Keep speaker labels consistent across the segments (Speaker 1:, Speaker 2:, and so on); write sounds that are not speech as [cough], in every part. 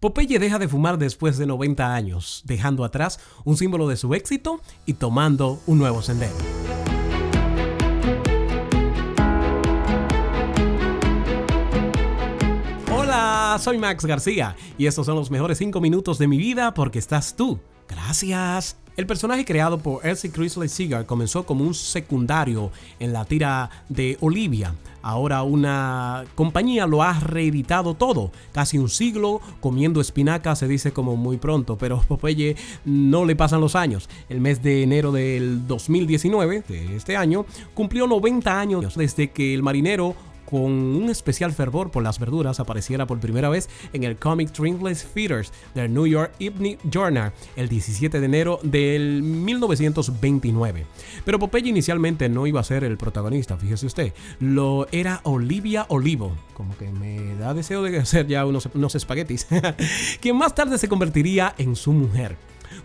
Speaker 1: Popeye deja de fumar después de 90 años, dejando atrás un símbolo de su éxito y tomando un nuevo sendero. Hola, soy Max García y estos son los mejores 5 minutos de mi vida porque estás tú. Gracias. El personaje creado por Elsie Chrisley Seager comenzó como un secundario en la tira de Olivia. Ahora una compañía lo ha reeditado todo, casi un siglo comiendo espinaca se dice como muy pronto, pero [laughs] Popeye no le pasan los años. El mes de enero del 2019, de este año, cumplió 90 años desde que el marinero con un especial fervor por las verduras, apareciera por primera vez en el Comic Drinkless Feeders del New York Evening Journal el 17 de enero del 1929. Pero Popeye inicialmente no iba a ser el protagonista, fíjese usted, lo era Olivia Olivo, como que me da deseo de hacer ya unos, unos espaguetis, [laughs] quien más tarde se convertiría en su mujer.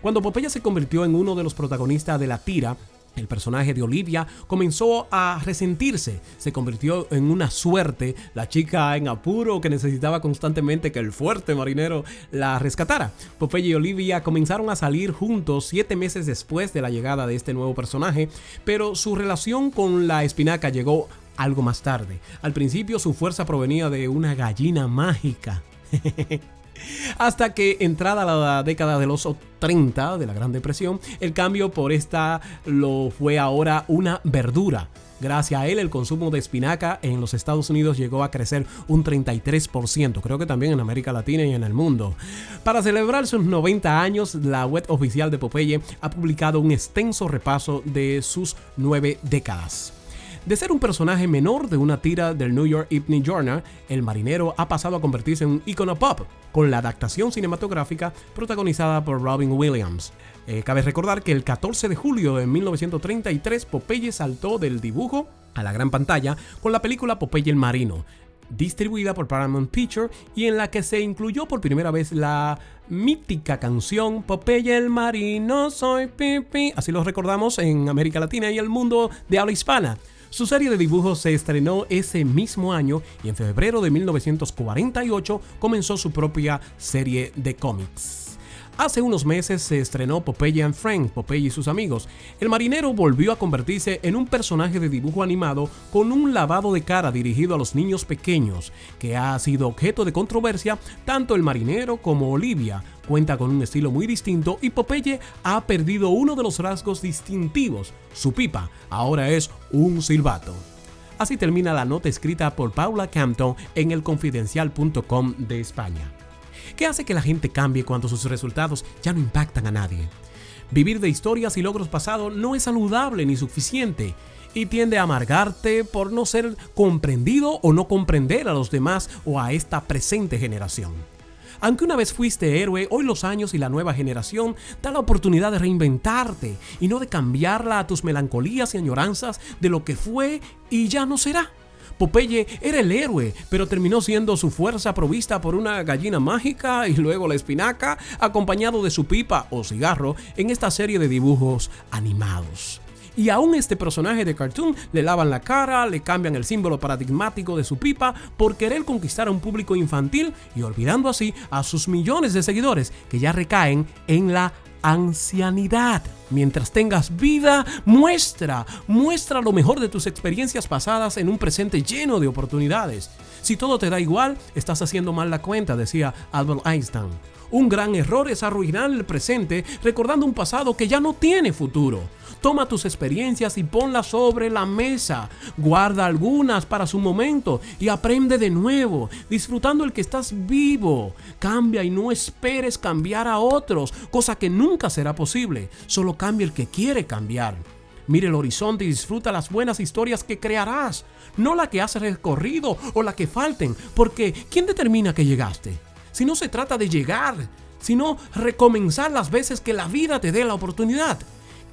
Speaker 1: Cuando Popeye se convirtió en uno de los protagonistas de la tira, el personaje de Olivia comenzó a resentirse, se convirtió en una suerte, la chica en apuro que necesitaba constantemente que el fuerte marinero la rescatara. Popeye y Olivia comenzaron a salir juntos siete meses después de la llegada de este nuevo personaje, pero su relación con la espinaca llegó algo más tarde. Al principio su fuerza provenía de una gallina mágica. [laughs] Hasta que entrada la década de los 30 de la Gran Depresión, el cambio por esta lo fue ahora una verdura. Gracias a él, el consumo de espinaca en los Estados Unidos llegó a crecer un 33%, creo que también en América Latina y en el mundo. Para celebrar sus 90 años, la web oficial de Popeye ha publicado un extenso repaso de sus nueve décadas. De ser un personaje menor de una tira del New York Evening Journal, el marinero ha pasado a convertirse en un icono pop, con la adaptación cinematográfica protagonizada por Robin Williams. Eh, cabe recordar que el 14 de julio de 1933 Popeye saltó del dibujo a la gran pantalla con la película Popeye el Marino, distribuida por Paramount Pictures y en la que se incluyó por primera vez la mítica canción Popeye el Marino, soy pipi. Así lo recordamos en América Latina y el mundo de habla hispana. Su serie de dibujos se estrenó ese mismo año y en febrero de 1948 comenzó su propia serie de cómics. Hace unos meses se estrenó Popeye and Frank, Popeye y sus amigos. El marinero volvió a convertirse en un personaje de dibujo animado con un lavado de cara dirigido a los niños pequeños, que ha sido objeto de controversia tanto el marinero como Olivia, cuenta con un estilo muy distinto y Popeye ha perdido uno de los rasgos distintivos, su pipa, ahora es un silbato. Así termina la nota escrita por Paula Campton en elconfidencial.com de España. ¿Qué hace que la gente cambie cuando sus resultados ya no impactan a nadie? Vivir de historias y logros pasados no es saludable ni suficiente y tiende a amargarte por no ser comprendido o no comprender a los demás o a esta presente generación. Aunque una vez fuiste héroe, hoy los años y la nueva generación dan la oportunidad de reinventarte y no de cambiarla a tus melancolías y añoranzas de lo que fue y ya no será. Popeye era el héroe, pero terminó siendo su fuerza provista por una gallina mágica y luego la espinaca, acompañado de su pipa o cigarro en esta serie de dibujos animados. Y aún este personaje de cartoon le lavan la cara, le cambian el símbolo paradigmático de su pipa por querer conquistar a un público infantil y olvidando así a sus millones de seguidores que ya recaen en la ancianidad. Mientras tengas vida, muestra, muestra lo mejor de tus experiencias pasadas en un presente lleno de oportunidades. Si todo te da igual, estás haciendo mal la cuenta, decía Albert Einstein. Un gran error es arruinar el presente recordando un pasado que ya no tiene futuro. Toma tus experiencias y ponlas sobre la mesa. Guarda algunas para su momento y aprende de nuevo, disfrutando el que estás vivo. Cambia y no esperes cambiar a otros, cosa que nunca será posible. Solo cambia el que quiere cambiar. Mire el horizonte y disfruta las buenas historias que crearás, no la que has recorrido o la que falten, porque ¿quién determina que llegaste? Si no se trata de llegar, sino recomenzar las veces que la vida te dé la oportunidad.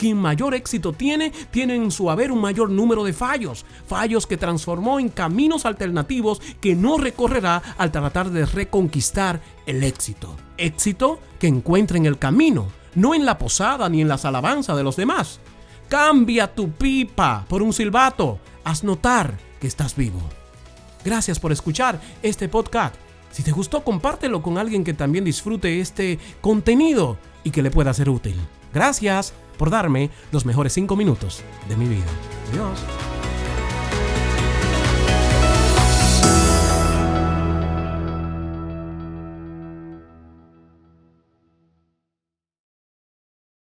Speaker 1: Quien mayor éxito tiene, tiene en su haber un mayor número de fallos, fallos que transformó en caminos alternativos que no recorrerá al tratar de reconquistar el éxito. Éxito que encuentra en el camino, no en la posada ni en las alabanzas de los demás. Cambia tu pipa por un silbato. Haz notar que estás vivo. Gracias por escuchar este podcast Si te gustó, compártelo con alguien que también disfrute este contenido y que le pueda ser útil. Gracias por darme los mejores 5 minutos de mi vida. Adiós.